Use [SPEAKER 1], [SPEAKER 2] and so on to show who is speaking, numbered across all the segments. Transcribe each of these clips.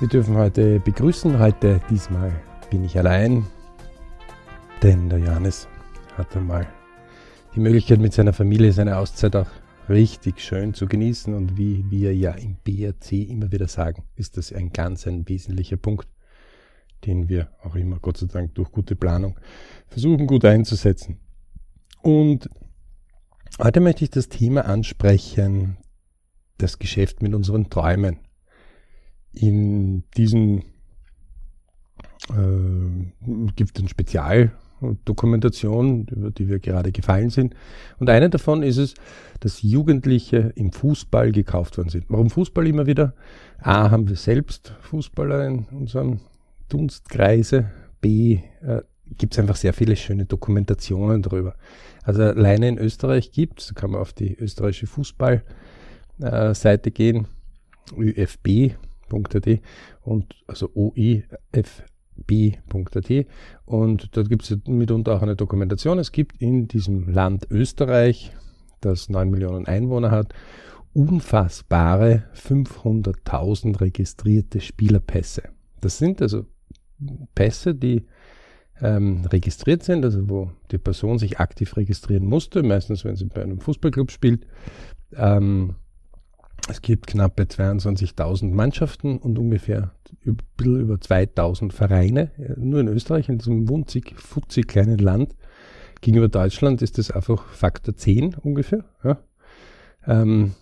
[SPEAKER 1] Wir dürfen heute begrüßen. Heute diesmal bin ich allein, denn der Johannes hat einmal die Möglichkeit mit seiner Familie seine Auszeit auch richtig schön zu genießen und wie wir ja im BRC immer wieder sagen, ist das ein ganz ein wesentlicher Punkt, den wir auch immer Gott sei Dank durch gute Planung versuchen gut einzusetzen. Und heute möchte ich das Thema ansprechen, das Geschäft mit unseren Träumen in diesen äh, gibt es Spezialdokumentation, über die wir gerade gefallen sind. Und eine davon ist es, dass Jugendliche im Fußball gekauft worden sind. Warum Fußball immer wieder? A, haben wir selbst Fußballer in unserem Dunstkreise. B, äh, gibt es einfach sehr viele schöne Dokumentationen darüber. Also alleine in Österreich gibt es, kann man auf die österreichische Fußballseite äh, gehen, ÖFB, oif.at und also oifb.at und dort gibt es mitunter auch eine Dokumentation. Es gibt in diesem Land Österreich, das 9 Millionen Einwohner hat, unfassbare 500.000 registrierte Spielerpässe. Das sind also Pässe, die ähm, registriert sind, also wo die Person sich aktiv registrieren musste, meistens wenn sie bei einem Fußballclub spielt. Ähm, es gibt knappe 22.000 Mannschaften und ungefähr ein über 2.000 Vereine. Nur in Österreich, in diesem wunzig, futzig kleinen Land. Gegenüber Deutschland ist das einfach Faktor 10 ungefähr. Ja. Ähm,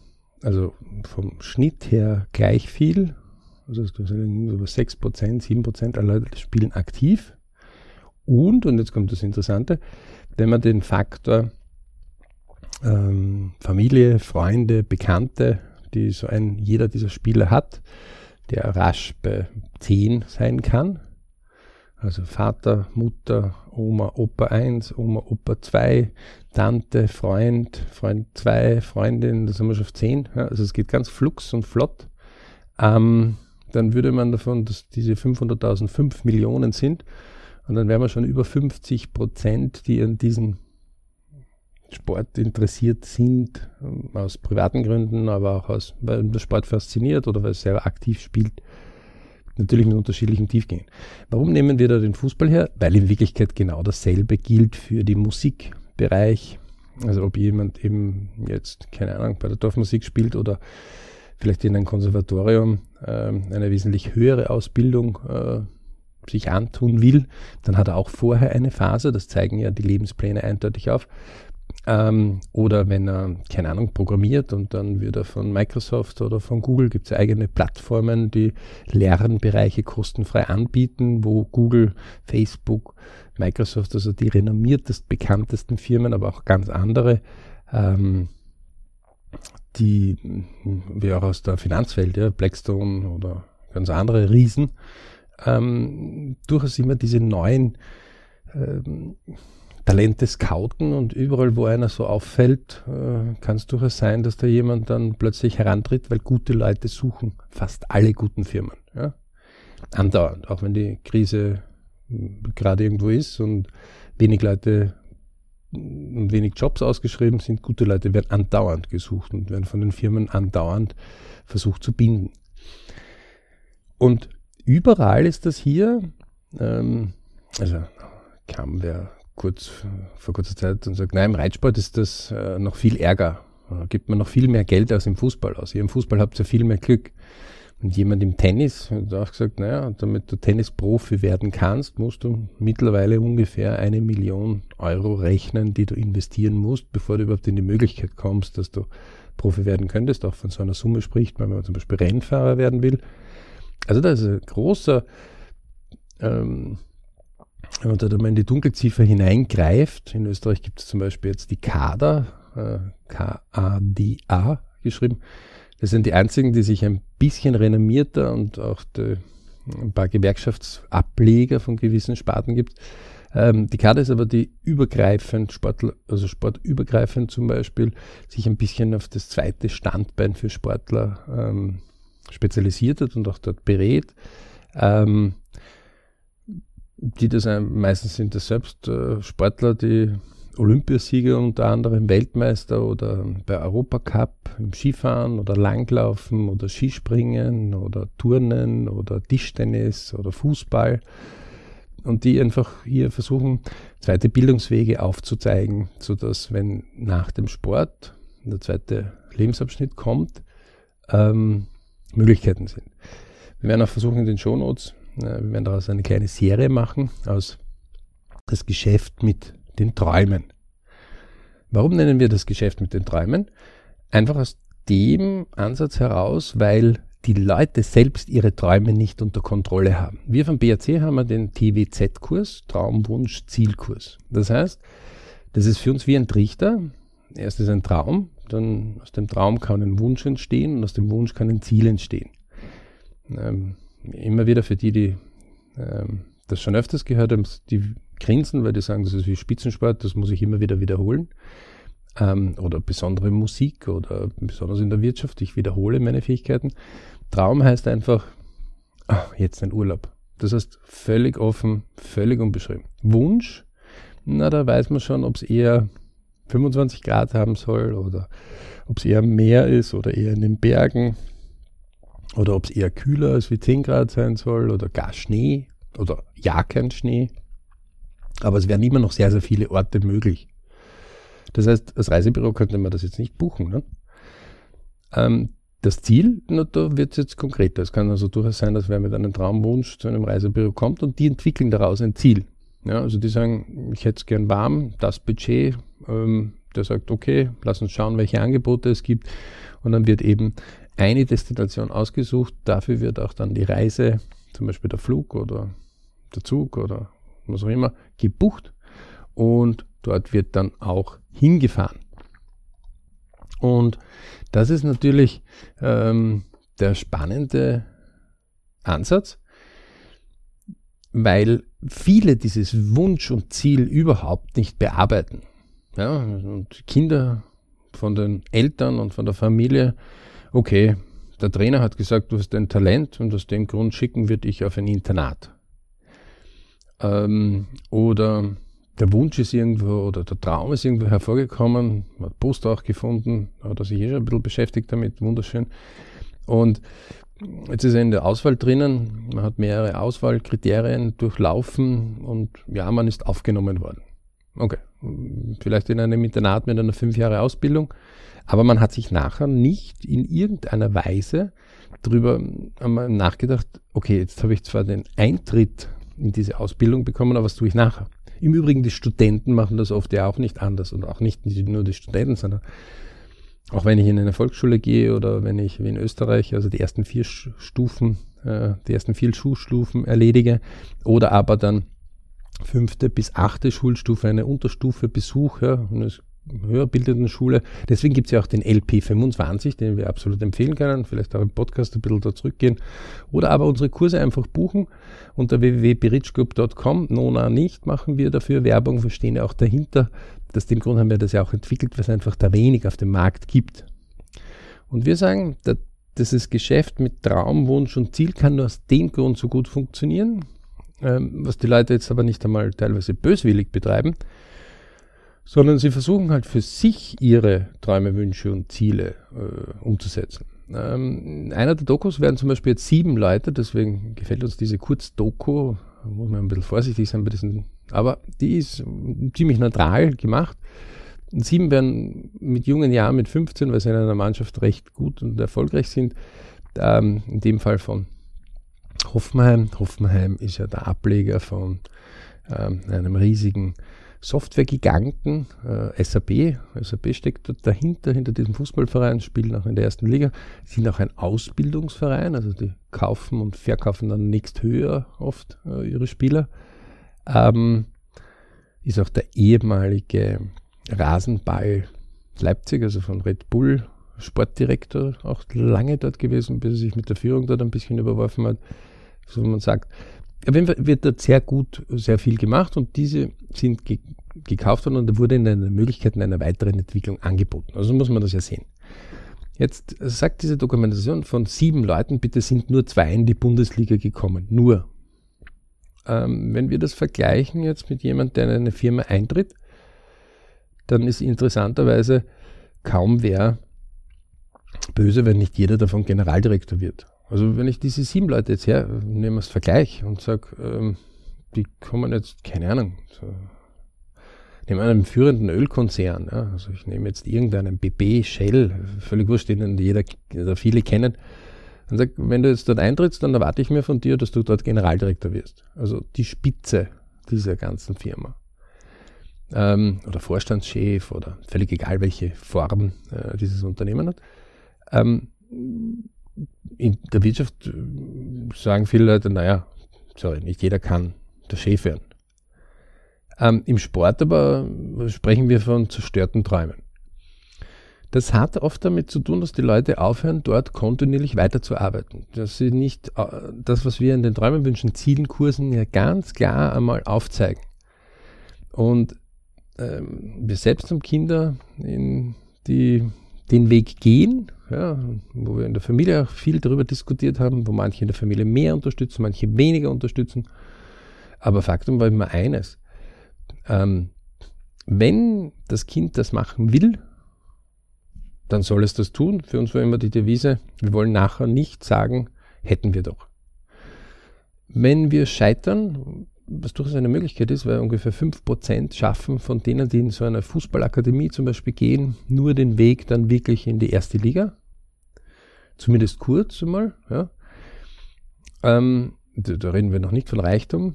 [SPEAKER 1] also vom Schnitt her gleich viel. Also über 6%, 7% aller Leute spielen aktiv. Und, und jetzt kommt das Interessante, wenn man den Faktor ähm, Familie, Freunde, Bekannte die so ein jeder dieser Spieler hat, der rasch bei 10 sein kann. Also Vater, Mutter, Oma, Opa 1, Oma, Opa 2, Tante, Freund, Freund 2, Freundin, das haben wir schon auf 10. Ja, also es geht ganz flux und flott. Ähm, dann würde man davon, dass diese 500.000 5 Millionen sind. Und dann wären wir schon über 50 Prozent, die an diesen Sport interessiert sind, ähm, aus privaten Gründen, aber auch aus, weil der Sport fasziniert oder weil es sehr aktiv spielt, natürlich mit unterschiedlichen Tiefgängen. Warum nehmen wir da den Fußball her? Weil in Wirklichkeit genau dasselbe gilt für den Musikbereich. Also ob jemand eben jetzt, keine Ahnung, bei der Dorfmusik spielt oder vielleicht in einem Konservatorium äh, eine wesentlich höhere Ausbildung äh, sich antun will, dann hat er auch vorher eine Phase, das zeigen ja die Lebenspläne eindeutig auf, ähm, oder wenn er, keine Ahnung, programmiert und dann wird er von Microsoft oder von Google, gibt es eigene Plattformen, die Lernbereiche kostenfrei anbieten, wo Google, Facebook, Microsoft, also die renommiertesten, bekanntesten Firmen, aber auch ganz andere, ähm, die, wie auch aus der Finanzwelt, ja, Blackstone oder ganz andere Riesen, ähm, durchaus immer diese neuen ähm, Talente scouten und überall, wo einer so auffällt, äh, kann es durchaus sein, dass da jemand dann plötzlich herantritt, weil gute Leute suchen fast alle guten Firmen. Ja? Andauernd, auch wenn die Krise hm, gerade irgendwo ist und wenig Leute und wenig Jobs ausgeschrieben sind, gute Leute werden andauernd gesucht und werden von den Firmen andauernd versucht zu binden. Und überall ist das hier, ähm, also kam wer kurz, vor kurzer Zeit und sagt, nein, im Reitsport ist das äh, noch viel ärger. Da gibt man noch viel mehr Geld als im Fußball aus. Ihr im Fußball habt ihr viel mehr Glück. Und jemand im Tennis hat auch gesagt, naja, damit du Tennisprofi werden kannst, musst du mittlerweile ungefähr eine Million Euro rechnen, die du investieren musst, bevor du überhaupt in die Möglichkeit kommst, dass du Profi werden könntest. Auch von so einer Summe spricht man, wenn man zum Beispiel Rennfahrer werden will. Also da ist ein großer ähm, wenn man da mal in die Dunkelziffer hineingreift, in Österreich gibt es zum Beispiel jetzt die KADA, äh, K-A-D-A geschrieben. Das sind die einzigen, die sich ein bisschen renommierter und auch die, ein paar Gewerkschaftsableger von gewissen Sparten gibt. Ähm, die KADA ist aber die übergreifend, Sportler, also sportübergreifend zum Beispiel, sich ein bisschen auf das zweite Standbein für Sportler ähm, spezialisiert hat und auch dort berät. Ähm, die das meistens sind das selbst äh, Sportler, die Olympiasieger unter anderem, Weltmeister oder bei Europacup im Skifahren oder Langlaufen oder Skispringen oder Turnen oder Tischtennis oder Fußball und die einfach hier versuchen, zweite Bildungswege aufzuzeigen, sodass wenn nach dem Sport der zweite Lebensabschnitt kommt, ähm, Möglichkeiten sind. Wir werden auch versuchen, in den Shownotes, wir werden daraus eine kleine Serie machen aus das Geschäft mit den Träumen. Warum nennen wir das Geschäft mit den Träumen? Einfach aus dem Ansatz heraus, weil die Leute selbst ihre Träume nicht unter Kontrolle haben. Wir vom BRC haben den TWZ-Kurs, Traumwunsch Zielkurs. Das heißt, das ist für uns wie ein Trichter. Erst ist ein Traum, dann aus dem Traum kann ein Wunsch entstehen und aus dem Wunsch kann ein Ziel entstehen. Ähm, immer wieder für die, die ähm, das schon öfters gehört haben, die grinsen, weil die sagen, das ist wie Spitzensport, das muss ich immer wieder wiederholen. Ähm, oder besondere Musik oder besonders in der Wirtschaft, ich wiederhole meine Fähigkeiten. Traum heißt einfach, ach, jetzt ein Urlaub. Das heißt völlig offen, völlig unbeschrieben. Wunsch, na, da weiß man schon, ob es eher 25 Grad haben soll oder ob es eher Meer ist oder eher in den Bergen oder ob es eher kühler als wie 10 Grad sein soll oder gar Schnee oder ja kein Schnee. Aber es wären immer noch sehr, sehr viele Orte möglich. Das heißt, als Reisebüro könnte man das jetzt nicht buchen. Ne? Ähm, das Ziel, na, da wird es jetzt konkreter. Es kann also durchaus sein, dass wer mit einem Traumwunsch zu einem Reisebüro kommt und die entwickeln daraus ein Ziel. Ja, also die sagen, ich hätte es gern warm, das Budget, ähm, der sagt, okay, lass uns schauen, welche Angebote es gibt. Und dann wird eben eine Destination ausgesucht. Dafür wird auch dann die Reise, zum Beispiel der Flug oder der Zug oder was auch immer, gebucht. Und dort wird dann auch hingefahren. Und das ist natürlich ähm, der spannende Ansatz, weil viele dieses Wunsch und Ziel überhaupt nicht bearbeiten. Ja, und Kinder von den Eltern und von der Familie, okay, der Trainer hat gesagt, du hast ein Talent und aus dem Grund schicken wir dich auf ein Internat. Ähm, oder der Wunsch ist irgendwo oder der Traum ist irgendwo hervorgekommen, man hat Post auch gefunden, hat er sich eh schon ein bisschen beschäftigt damit, wunderschön. Und jetzt ist er in der Auswahl drinnen, man hat mehrere Auswahlkriterien durchlaufen und ja, man ist aufgenommen worden. Okay, vielleicht in einem Internat mit einer fünf Jahre Ausbildung, aber man hat sich nachher nicht in irgendeiner Weise darüber nachgedacht, okay, jetzt habe ich zwar den Eintritt in diese Ausbildung bekommen, aber was tue ich nachher? Im Übrigen, die Studenten machen das oft ja auch nicht anders und auch nicht nur die Studenten, sondern auch wenn ich in eine Volksschule gehe oder wenn ich wie in Österreich also die ersten vier Stufen, äh, die ersten vier Schulstufen erledige oder aber dann fünfte bis achte Schulstufe eine Unterstufe besuche und es höherbildenden Schule. Deswegen gibt es ja auch den LP25, den wir absolut empfehlen können. Vielleicht auch im Podcast ein bisschen da zurückgehen. Oder aber unsere Kurse einfach buchen unter www.berichgroup.com. Nona nicht machen wir dafür Werbung, wir stehen ja auch dahinter. Aus dem Grund haben wir das ja auch entwickelt, weil es einfach da wenig auf dem Markt gibt. Und wir sagen, dieses Geschäft mit Traum, Wunsch und Ziel kann nur aus dem Grund so gut funktionieren, ähm, was die Leute jetzt aber nicht einmal teilweise böswillig betreiben, sondern sie versuchen halt für sich ihre Träume, Wünsche und Ziele äh, umzusetzen. Ähm, in einer der Dokus werden zum Beispiel jetzt sieben Leute, deswegen gefällt uns diese Kurzdoku, muss man ein bisschen vorsichtig sein bei diesen, aber die ist ziemlich neutral gemacht. Sieben werden mit jungen Jahren, mit 15, weil sie in einer Mannschaft recht gut und erfolgreich sind, ähm, in dem Fall von Hoffenheim. Hoffenheim ist ja der Ableger von ähm, einem riesigen Softwaregiganten, äh, SAP, SAP steckt dahinter, hinter diesem Fußballverein, spielen auch in der ersten Liga, sind auch ein Ausbildungsverein, also die kaufen und verkaufen dann nächst höher oft äh, ihre Spieler. Ähm, ist auch der ehemalige Rasenball Leipzig, also von Red Bull, Sportdirektor, auch lange dort gewesen, bis er sich mit der Führung dort ein bisschen überworfen hat. So man sagt, auf jeden Fall wird dort sehr gut, sehr viel gemacht und diese sind ge gekauft worden und da wurde ihnen eine Möglichkeit einer weiteren Entwicklung angeboten. Also muss man das ja sehen. Jetzt sagt diese Dokumentation von sieben Leuten, bitte sind nur zwei in die Bundesliga gekommen. Nur. Ähm, wenn wir das vergleichen jetzt mit jemandem, der in eine Firma eintritt, dann ist interessanterweise kaum wer böse, wenn nicht jeder davon Generaldirektor wird. Also wenn ich diese sieben Leute jetzt her, nehme als Vergleich und sage, ähm, die kommen jetzt, keine Ahnung, so, nehme einen führenden Ölkonzern, ja, also ich nehme jetzt irgendeinen BP, Shell, völlig wurscht, den jeder oder viele kennen, und sage, wenn du jetzt dort eintrittst, dann erwarte ich mir von dir, dass du dort Generaldirektor wirst. Also die Spitze dieser ganzen Firma. Ähm, oder Vorstandschef oder völlig egal, welche Form äh, dieses Unternehmen hat. Ähm, in der Wirtschaft äh, sagen viele Leute, naja, sorry, nicht jeder kann der Chef werden. Ähm, Im Sport aber sprechen wir von zerstörten Träumen. Das hat oft damit zu tun, dass die Leute aufhören, dort kontinuierlich weiterzuarbeiten. Dass sie nicht äh, das, was wir in den Träumen wünschen, Zielen, Kursen ja ganz klar einmal aufzeigen. Und ähm, wir selbst haben Kinder, in, die den Weg gehen, ja, wo wir in der Familie auch viel darüber diskutiert haben, wo manche in der Familie mehr unterstützen, manche weniger unterstützen. Aber Faktum war immer eines. Ähm, wenn das Kind das machen will, dann soll es das tun. Für uns war immer die Devise, wir wollen nachher nicht sagen, hätten wir doch. Wenn wir scheitern, was durchaus eine Möglichkeit ist, weil ungefähr 5% schaffen von denen, die in so eine Fußballakademie zum Beispiel gehen, nur den Weg dann wirklich in die erste Liga. Zumindest kurz einmal. Ja. Ähm, da, da reden wir noch nicht von Reichtum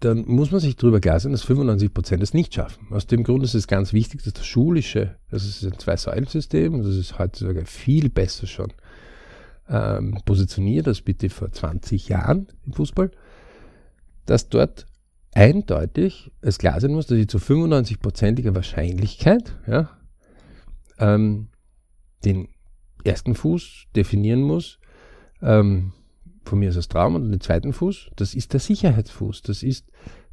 [SPEAKER 1] dann muss man sich darüber klar sein, dass 95 Prozent es nicht schaffen. Aus dem Grund ist es ganz wichtig, dass das Schulische, das ist ein Zwei-Säulen-System, das ist heutzutage viel besser schon ähm, positioniert als bitte vor 20 Jahren im Fußball, dass dort eindeutig es klar sein muss, dass ich zu 95-prozentiger Wahrscheinlichkeit ja, ähm, den ersten Fuß definieren muss, ähm, von mir ist das Traum und den zweiten Fuß, das ist der Sicherheitsfuß. Das ist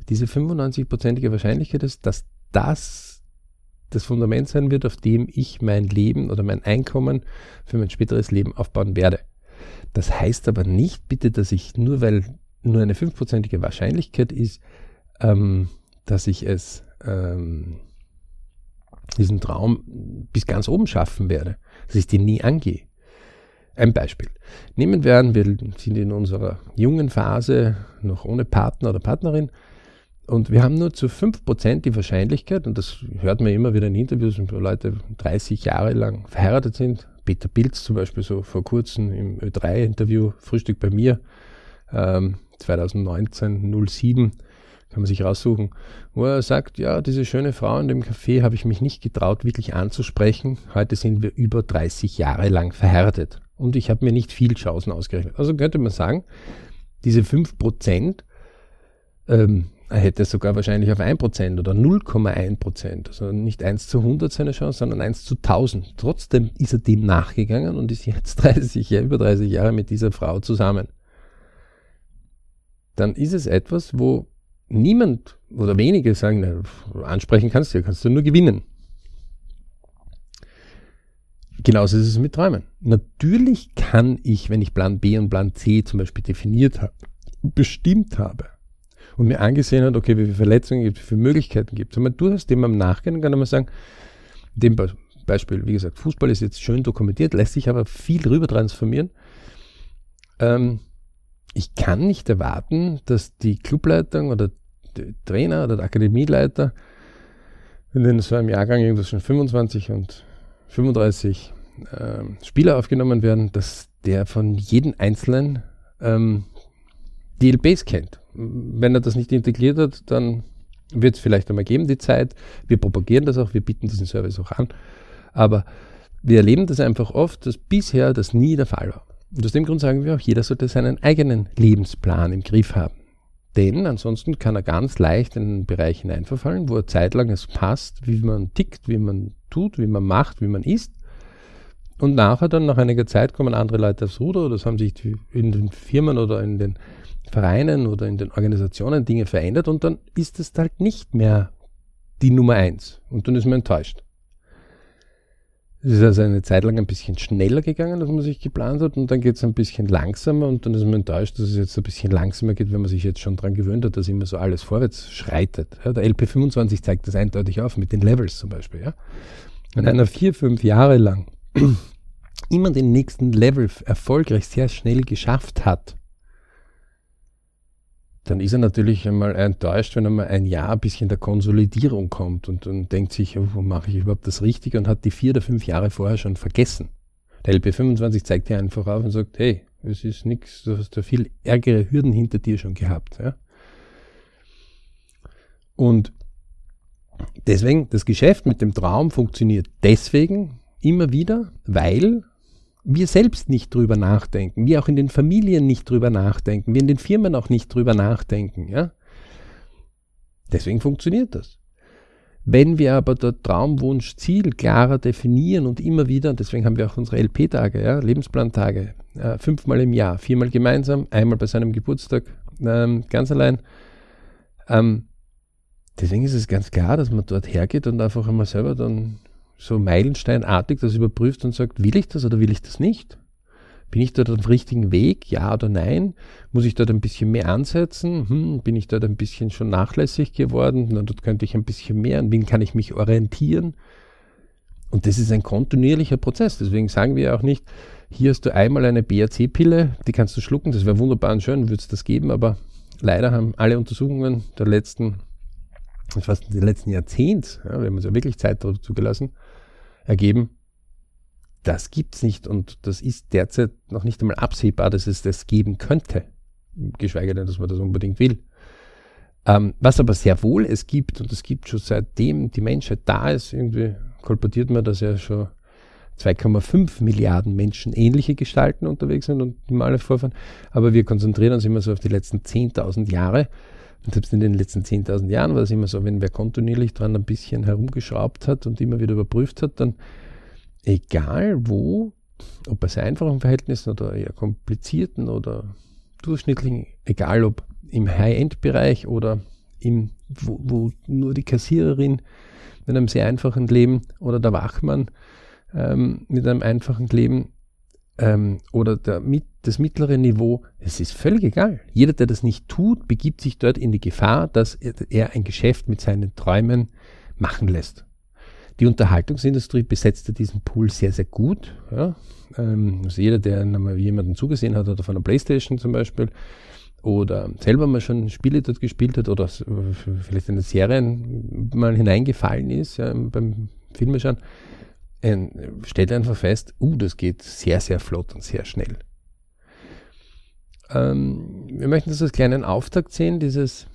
[SPEAKER 1] diese 95-prozentige Wahrscheinlichkeit, dass, dass das das Fundament sein wird, auf dem ich mein Leben oder mein Einkommen für mein späteres Leben aufbauen werde. Das heißt aber nicht bitte, dass ich nur weil nur eine 5-prozentige Wahrscheinlichkeit ist, ähm, dass ich es ähm, diesen Traum bis ganz oben schaffen werde, dass ich den nie angehe. Ein Beispiel. Nehmen wir an, wir sind in unserer jungen Phase noch ohne Partner oder Partnerin und wir haben nur zu 5% die Wahrscheinlichkeit, und das hört man immer wieder in Interviews, wo Leute 30 Jahre lang verheiratet sind. Peter Pilz zum Beispiel so vor kurzem im Ö3-Interview, Frühstück bei mir, ähm, 2019, 07, kann man sich raussuchen, wo er sagt, ja, diese schöne Frau in dem Café habe ich mich nicht getraut, wirklich anzusprechen. Heute sind wir über 30 Jahre lang verheiratet und ich habe mir nicht viel Chancen ausgerechnet. Also könnte man sagen, diese 5% ähm, er hätte sogar wahrscheinlich auf 1% oder 0,1%, also nicht 1 zu 100 seine Chance, sondern 1 zu 1000. Trotzdem ist er dem nachgegangen und ist jetzt 30, ja, über 30 Jahre mit dieser Frau zusammen. Dann ist es etwas, wo niemand oder wenige sagen, na, ansprechen kannst du, kannst du nur gewinnen. Genauso ist es mit Träumen. Natürlich kann ich, wenn ich Plan B und Plan C zum Beispiel definiert habe, bestimmt habe und mir angesehen hat, okay, wie viele Verletzungen gibt, wie viele Möglichkeiten gibt. Wenn man durchaus dem am Nachgehen kann man sagen, dem Beispiel, wie gesagt, Fußball ist jetzt schön dokumentiert, lässt sich aber viel rüber transformieren. Ähm, ich kann nicht erwarten, dass die Clubleitung oder der Trainer oder der Akademieleiter in so einem Jahrgang irgendwas schon 25 und 35 äh, Spieler aufgenommen werden, dass der von jedem Einzelnen ähm, DLBs kennt. Wenn er das nicht integriert hat, dann wird es vielleicht einmal geben, die Zeit. Wir propagieren das auch, wir bieten diesen Service auch an. Aber wir erleben das einfach oft, dass bisher das nie der Fall war. Und aus dem Grund sagen wir auch, jeder sollte seinen eigenen Lebensplan im Griff haben. Denn ansonsten kann er ganz leicht in einen Bereich hineinverfallen, wo er zeitlang es passt, wie man tickt, wie man tut, wie man macht, wie man isst. Und nachher dann, nach einiger Zeit, kommen andere Leute aufs Ruder oder es haben sich in den Firmen oder in den Vereinen oder in den Organisationen Dinge verändert und dann ist es halt nicht mehr die Nummer eins und dann ist man enttäuscht. Es ist also eine Zeit lang ein bisschen schneller gegangen, als man sich geplant hat, und dann geht es ein bisschen langsamer und dann ist man enttäuscht, dass es jetzt ein bisschen langsamer geht, wenn man sich jetzt schon daran gewöhnt hat, dass immer so alles vorwärts schreitet. Ja, der LP25 zeigt das eindeutig auf, mit den Levels zum Beispiel. Ja. Wenn einer vier, fünf Jahre lang immer den nächsten Level erfolgreich sehr schnell geschafft hat, dann ist er natürlich einmal enttäuscht, wenn er mal ein Jahr ein bisschen der Konsolidierung kommt und, und denkt sich, oh, wo mache ich überhaupt das Richtige und hat die vier oder fünf Jahre vorher schon vergessen. Der LP25 zeigt dir einfach auf und sagt, hey, es ist nichts, du hast da viel ärgere Hürden hinter dir schon gehabt. Ja? Und deswegen, das Geschäft mit dem Traum funktioniert deswegen immer wieder, weil wir selbst nicht drüber nachdenken, wir auch in den Familien nicht drüber nachdenken, wir in den Firmen auch nicht drüber nachdenken, ja. Deswegen funktioniert das. Wenn wir aber der Traumwunsch Ziel klarer definieren und immer wieder, und deswegen haben wir auch unsere LP-Tage, ja, Lebensplantage, äh, fünfmal im Jahr, viermal gemeinsam, einmal bei seinem Geburtstag, ähm, ganz allein. Ähm, deswegen ist es ganz klar, dass man dort hergeht und einfach einmal selber dann so meilensteinartig das überprüft und sagt, will ich das oder will ich das nicht? Bin ich dort auf dem richtigen Weg? Ja oder nein? Muss ich dort ein bisschen mehr ansetzen? Hm, bin ich dort ein bisschen schon nachlässig geworden? Na, dort könnte ich ein bisschen mehr. An wen kann ich mich orientieren? Und das ist ein kontinuierlicher Prozess. Deswegen sagen wir auch nicht, hier hast du einmal eine BAC-Pille, die kannst du schlucken. Das wäre wunderbar und schön, würde es das geben. Aber leider haben alle Untersuchungen der letzten, fast des letzten Jahrzehnts, ja, wir haben uns ja wirklich Zeit dazu gelassen, ergeben, das gibt es nicht und das ist derzeit noch nicht einmal absehbar, dass es das geben könnte, geschweige denn, dass man das unbedingt will. Ähm, was aber sehr wohl es gibt, und es gibt schon seitdem die Menschheit da ist, irgendwie kolportiert man, dass ja schon 2,5 Milliarden Menschen ähnliche Gestalten unterwegs sind und normale Vorfahren. Aber wir konzentrieren uns immer so auf die letzten 10.000 Jahre. Und selbst in den letzten 10.000 Jahren war es immer so, wenn wer kontinuierlich dran ein bisschen herumgeschraubt hat und immer wieder überprüft hat, dann egal wo, ob bei sehr einfachen Verhältnissen oder eher komplizierten oder durchschnittlichen, egal ob im High-End-Bereich oder im, wo, wo, nur die Kassiererin mit einem sehr einfachen Leben oder der Wachmann ähm, mit einem einfachen Leben ähm, oder der, mit, das mittlere Niveau, es ist völlig egal. Jeder, der das nicht tut, begibt sich dort in die Gefahr, dass er ein Geschäft mit seinen Träumen machen lässt. Die Unterhaltungsindustrie besetzte diesen Pool sehr, sehr gut. Ja. Ähm, also jeder, der jemanden zugesehen hat, oder von der Playstation zum Beispiel, oder selber mal schon Spiele dort gespielt hat, oder vielleicht in eine Serie mal hineingefallen ist, ja, beim Filmeschauen, äh, stellt einfach fest, uh, das geht sehr, sehr flott und sehr schnell. Ähm, wir möchten das als kleinen Auftakt sehen, dieses,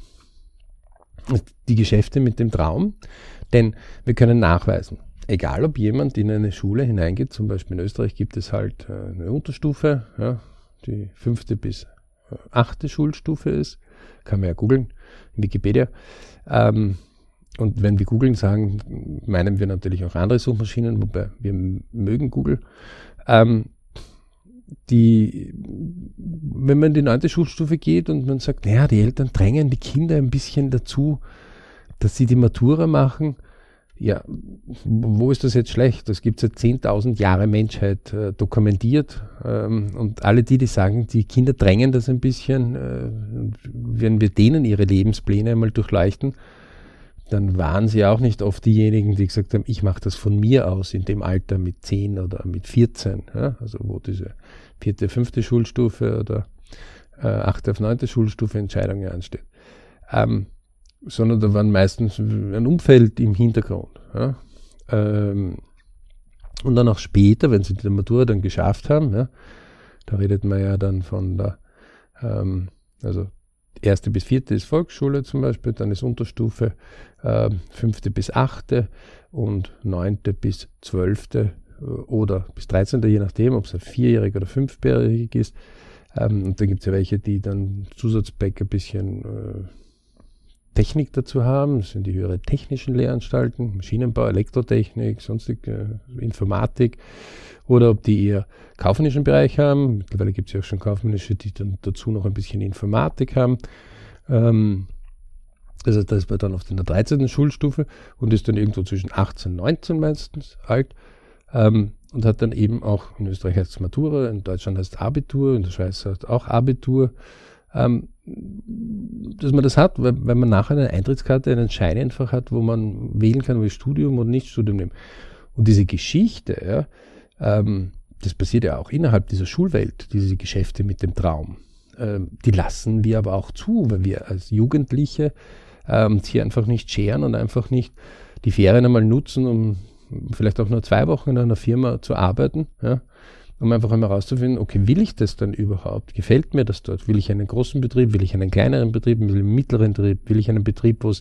[SPEAKER 1] die Geschäfte mit dem Traum, denn wir können nachweisen, egal ob jemand in eine Schule hineingeht, zum Beispiel in Österreich gibt es halt äh, eine Unterstufe, ja, die fünfte bis äh, achte Schulstufe ist, kann man ja googeln Wikipedia. Ähm, und wenn wir googeln sagen, meinen wir natürlich auch andere Suchmaschinen, wobei wir mögen Google. Ähm, die, wenn man in die neunte Schulstufe geht und man sagt, naja, die Eltern drängen die Kinder ein bisschen dazu, dass sie die Matura machen, ja, wo ist das jetzt schlecht? Das gibt seit 10.000 Jahre Menschheit äh, dokumentiert. Ähm, und alle die, die sagen, die Kinder drängen das ein bisschen, äh, wenn wir denen ihre Lebenspläne einmal durchleuchten, dann waren sie auch nicht oft diejenigen, die gesagt haben, ich mache das von mir aus in dem Alter mit 10 oder mit 14, ja? also wo diese vierte, fünfte Schulstufe oder äh, achte auf neunte Schulstufe Entscheidung ansteht. Ähm, sondern da waren meistens ein Umfeld im Hintergrund. Ja? Ähm, und dann auch später, wenn sie die Matura dann geschafft haben, ja, da redet man ja dann von der, ähm, also erste bis vierte ist Volksschule zum Beispiel, dann ist Unterstufe äh, fünfte bis achte und neunte bis zwölfte äh, oder bis dreizehnte, je nachdem, ob es ein vierjährig oder fünfjährig ist. Ähm, und dann gibt es ja welche, die dann Zusatzback ein bisschen äh, Technik dazu haben. Das sind die höhere technischen Lehranstalten, Maschinenbau, Elektrotechnik, sonstige äh, Informatik. Oder ob die eher kaufmännischen Bereich haben. Mittlerweile gibt es ja auch schon kaufmännische, die dann dazu noch ein bisschen Informatik haben. Ähm, also das man dann auf der 13. Schulstufe und ist dann irgendwo zwischen 18 und 19 meistens alt. ähm, und hat dann eben auch in Österreich heißt Matura, in Deutschland heißt Abitur, in der Schweiz heißt auch Abitur. Ähm, dass man das hat, weil, weil man nachher eine Eintrittskarte, einen Schein einfach hat, wo man wählen kann, ob ich Studium oder nicht Studium nehme. Und diese Geschichte, ja, ähm, das passiert ja auch innerhalb dieser Schulwelt, diese Geschäfte mit dem Traum. Ähm, die lassen wir aber auch zu, weil wir als Jugendliche ähm, hier einfach nicht scheren und einfach nicht die Ferien einmal nutzen, um vielleicht auch nur zwei Wochen in einer Firma zu arbeiten, ja, um einfach einmal herauszufinden, okay, will ich das dann überhaupt? Gefällt mir das dort? Will ich einen großen Betrieb? Will ich einen kleineren Betrieb? Will ich einen mittleren Betrieb? Will ich einen Betrieb, wo ich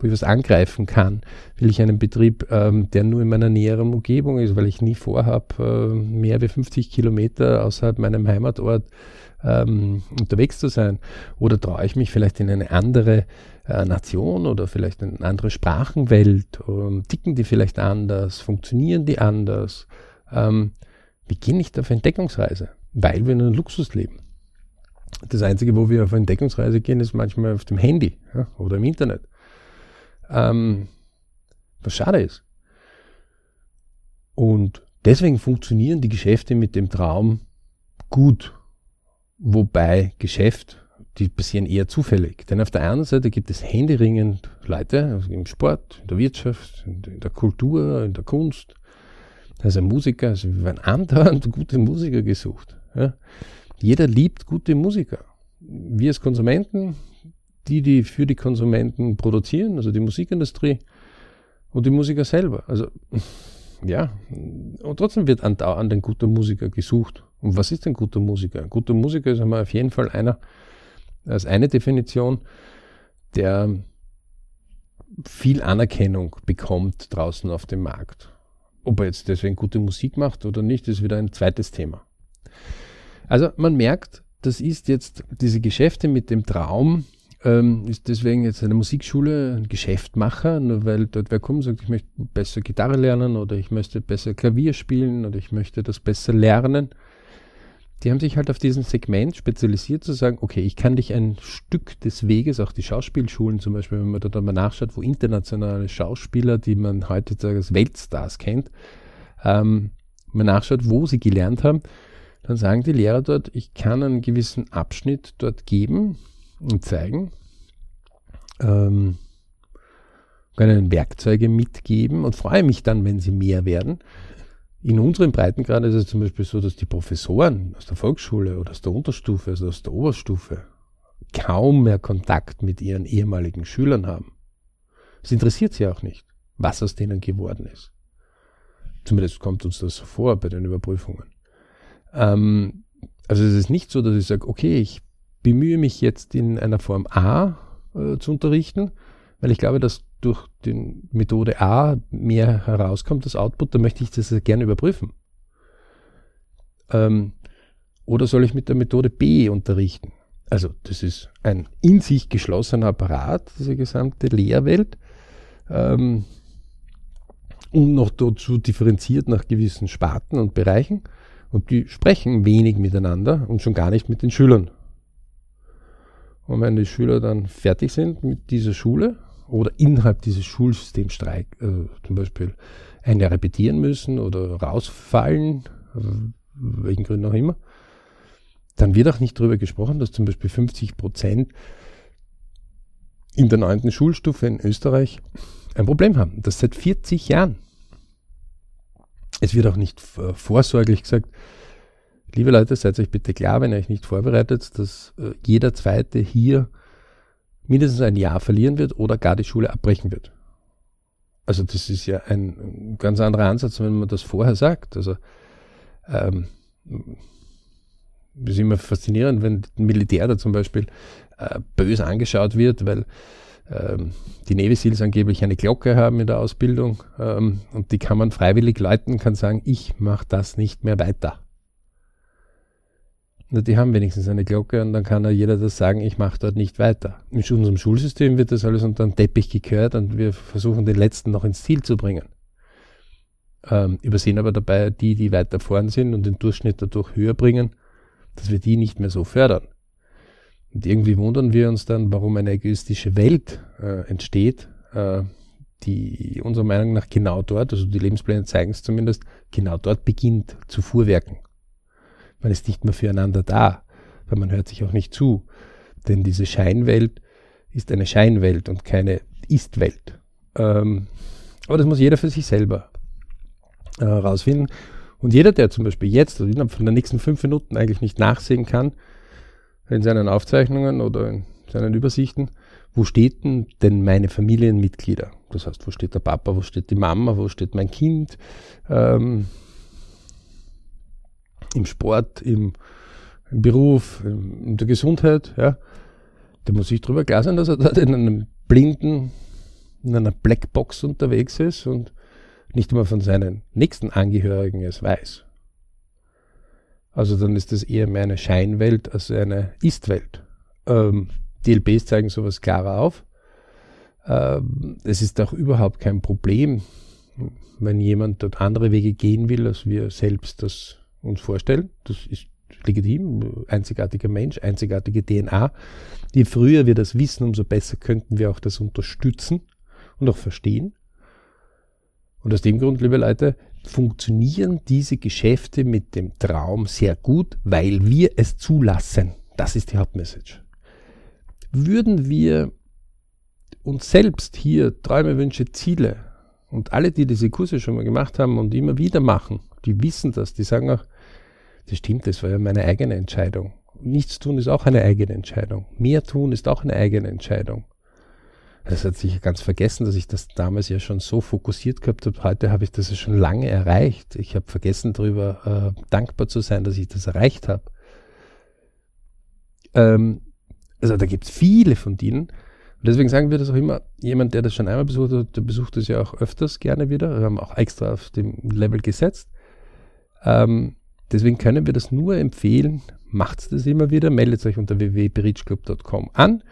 [SPEAKER 1] was angreifen kann? Will ich einen Betrieb, ähm, der nur in meiner näheren Umgebung ist, weil ich nie vorhabe, äh, mehr wie 50 Kilometer außerhalb meinem Heimatort ähm, unterwegs zu sein? Oder traue ich mich vielleicht in eine andere äh, Nation oder vielleicht in eine andere Sprachenwelt? Ähm, ticken die vielleicht anders? Funktionieren die anders? Ähm, wir gehen nicht auf Entdeckungsreise, weil wir in einem Luxus leben. Das Einzige, wo wir auf Entdeckungsreise gehen, ist manchmal auf dem Handy ja, oder im Internet. Ähm, was schade ist. Und deswegen funktionieren die Geschäfte mit dem Traum gut. Wobei Geschäft, die passieren eher zufällig. Denn auf der einen Seite gibt es händeringend Leute also im Sport, in der Wirtschaft, in der Kultur, in der Kunst, also Musiker, also wir werden andauernd gute Musiker gesucht. Ja. Jeder liebt gute Musiker. Wir als Konsumenten, die, die für die Konsumenten produzieren, also die Musikindustrie und die Musiker selber. Also, ja, und trotzdem wird andauernd ein guter Musiker gesucht. Und was ist ein guter Musiker? Ein guter Musiker ist einmal auf jeden Fall einer, als eine Definition, der viel Anerkennung bekommt draußen auf dem Markt. Ob er jetzt deswegen gute Musik macht oder nicht, ist wieder ein zweites Thema. Also man merkt, das ist jetzt diese Geschäfte mit dem Traum, ähm, ist deswegen jetzt eine Musikschule ein Geschäftmacher, nur weil dort wer kommt und sagt, ich möchte besser Gitarre lernen oder ich möchte besser Klavier spielen oder ich möchte das besser lernen. Die haben sich halt auf diesen Segment spezialisiert zu sagen, okay, ich kann dich ein Stück des Weges, auch die Schauspielschulen zum Beispiel, wenn man da mal nachschaut, wo internationale Schauspieler, die man heutzutage als Weltstars kennt, ähm, man nachschaut, wo sie gelernt haben, dann sagen die Lehrer dort, ich kann einen gewissen Abschnitt dort geben und zeigen, ähm, kann ihnen Werkzeuge mitgeben und freue mich dann, wenn sie mehr werden. In unseren Breitengrad ist es zum Beispiel so, dass die Professoren aus der Volksschule oder aus der Unterstufe, also aus der Oberstufe, kaum mehr Kontakt mit ihren ehemaligen Schülern haben. Es interessiert sie auch nicht, was aus denen geworden ist. Zumindest kommt uns das so vor bei den Überprüfungen. Ähm, also es ist nicht so, dass ich sage, okay, ich bemühe mich jetzt in einer Form A äh, zu unterrichten, weil ich glaube, dass durch die Methode A mehr herauskommt, das Output, dann möchte ich das gerne überprüfen. Ähm, oder soll ich mit der Methode B unterrichten? Also das ist ein in sich geschlossener Apparat, diese gesamte Lehrwelt. Ähm, und noch dazu differenziert nach gewissen Sparten und Bereichen. Und die sprechen wenig miteinander und schon gar nicht mit den Schülern. Und wenn die Schüler dann fertig sind mit dieser Schule, oder innerhalb dieses Schulsystems Streik, äh, zum Beispiel ein Jahr repetieren müssen oder rausfallen, äh, welchen Gründen auch immer, dann wird auch nicht darüber gesprochen, dass zum Beispiel 50 Prozent in der neunten Schulstufe in Österreich ein Problem haben. Das seit 40 Jahren. Es wird auch nicht vorsorglich gesagt, liebe Leute, seid euch bitte klar, wenn ihr euch nicht vorbereitet, dass äh, jeder Zweite hier mindestens ein Jahr verlieren wird oder gar die Schule abbrechen wird. Also das ist ja ein ganz anderer Ansatz, wenn man das vorher sagt. Also ähm, ist immer faszinierend, wenn ein Militär da zum Beispiel äh, böse angeschaut wird, weil ähm, die Navy Seals angeblich eine Glocke haben in der Ausbildung ähm, und die kann man freiwillig läuten, kann sagen, ich mache das nicht mehr weiter. Die haben wenigstens eine Glocke und dann kann ja jeder das sagen, ich mache dort nicht weiter. In unserem Schulsystem wird das alles unter den Teppich gekehrt und wir versuchen den letzten noch ins Ziel zu bringen. Ähm, übersehen aber dabei die, die weiter vorn sind und den Durchschnitt dadurch höher bringen, dass wir die nicht mehr so fördern. Und irgendwie wundern wir uns dann, warum eine egoistische Welt äh, entsteht, äh, die unserer Meinung nach genau dort, also die Lebenspläne zeigen es zumindest, genau dort beginnt zu fuhrwerken. Man ist nicht mehr füreinander da, weil man hört sich auch nicht zu. Denn diese Scheinwelt ist eine Scheinwelt und keine Ist-Welt. Ähm, aber das muss jeder für sich selber herausfinden. Äh, und jeder, der zum Beispiel jetzt oder innerhalb von den nächsten fünf Minuten eigentlich nicht nachsehen kann, in seinen Aufzeichnungen oder in seinen Übersichten, wo steht denn meine Familienmitglieder? Das heißt, wo steht der Papa, wo steht die Mama, wo steht mein Kind? Ähm, Im Sport, im, im Beruf, in, in, der Gesundheit, ja. Da muss ich drüber klar sein, dass er dort in einem blinden, in einer Blackbox unterwegs ist und nicht immer von seinen nächsten Angehörigen es weiß. Also dann ist das eher mehr eine Scheinwelt als eine Ist-Welt. Ähm, LPs zeigen sowas klarer auf. Ähm, es ist auch überhaupt kein Problem, wenn jemand dort andere Wege gehen will, als wir selbst das uns vorstellen. Das ist legitim, einzigartiger Mensch, einzigartige DNA. Je früher wir das wissen, umso besser könnten wir auch das unterstützen und auch verstehen. Und aus dem Grund, liebe Leute, funktionieren diese Geschäfte mit dem Traum sehr gut, weil wir es zulassen. Das ist die Hauptmessage. Würden wir uns selbst hier Träume, Wünsche, Ziele und alle, die diese Kurse schon mal gemacht haben und immer wieder machen, die wissen das, die sagen auch, das stimmt, das war ja meine eigene Entscheidung. Nichts tun ist auch eine eigene Entscheidung. Mehr tun ist auch eine eigene Entscheidung. Das hat sich ganz vergessen, dass ich das damals ja schon so fokussiert gehabt habe. Heute habe ich das ja schon lange erreicht. Ich habe vergessen, darüber äh, dankbar zu sein, dass ich das erreicht habe. Ähm, also da gibt es viele von denen. Und deswegen sagen wir das auch immer, jemand, der das schon einmal besucht hat, der besucht das ja auch öfters gerne wieder. Wir haben auch extra auf dem Level gesetzt. Ähm, deswegen können wir das nur empfehlen. Macht das immer wieder. Meldet euch unter www.bridgeclub.com an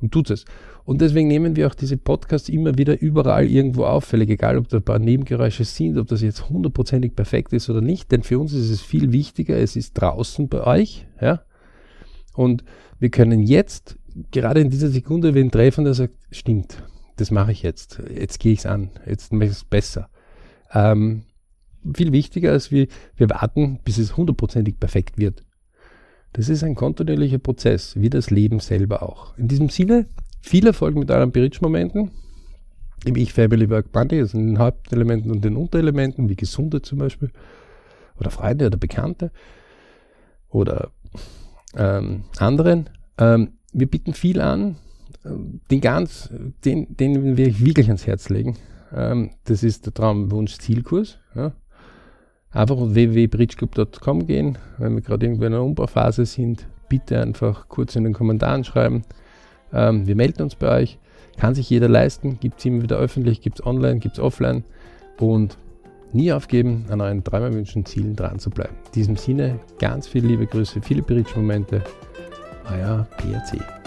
[SPEAKER 1] und tut es. Und deswegen nehmen wir auch diese Podcasts immer wieder überall irgendwo auffällig, egal ob da ein paar Nebengeräusche sind, ob das jetzt hundertprozentig perfekt ist oder nicht, denn für uns ist es viel wichtiger, es ist draußen bei euch, ja. Und wir können jetzt, gerade in dieser Sekunde, wen treffen, der sagt, stimmt, das mache ich jetzt, jetzt gehe ich es an, jetzt mache ich es besser. Ähm, viel wichtiger als wir, wir warten, bis es hundertprozentig perfekt wird. Das ist ein kontinuierlicher Prozess, wie das Leben selber auch. In diesem Sinne, viel Erfolg mit euren Bridge-Momenten. Im Ich Family Work Bunny, also in den Hauptelementen und den Unterelementen, wie Gesundheit zum Beispiel, oder Freunde oder Bekannte oder ähm, anderen. Ähm, wir bieten viel an, den ganz, den, den wir wirklich ans Herz legen. Ähm, das ist der Traumwunsch-Zielkurs. Ja einfach auf www.bridgeclub.com gehen. Wenn wir gerade irgendwo in einer Umbauphase sind, bitte einfach kurz in den Kommentaren schreiben. Ähm, wir melden uns bei euch. Kann sich jeder leisten. Gibt es immer wieder öffentlich, gibt es online, gibt es offline. Und nie aufgeben, an euren Träumerwünschen, Zielen dran zu bleiben. In diesem Sinne, ganz viele liebe Grüße, viele Bridge-Momente. Euer PRC.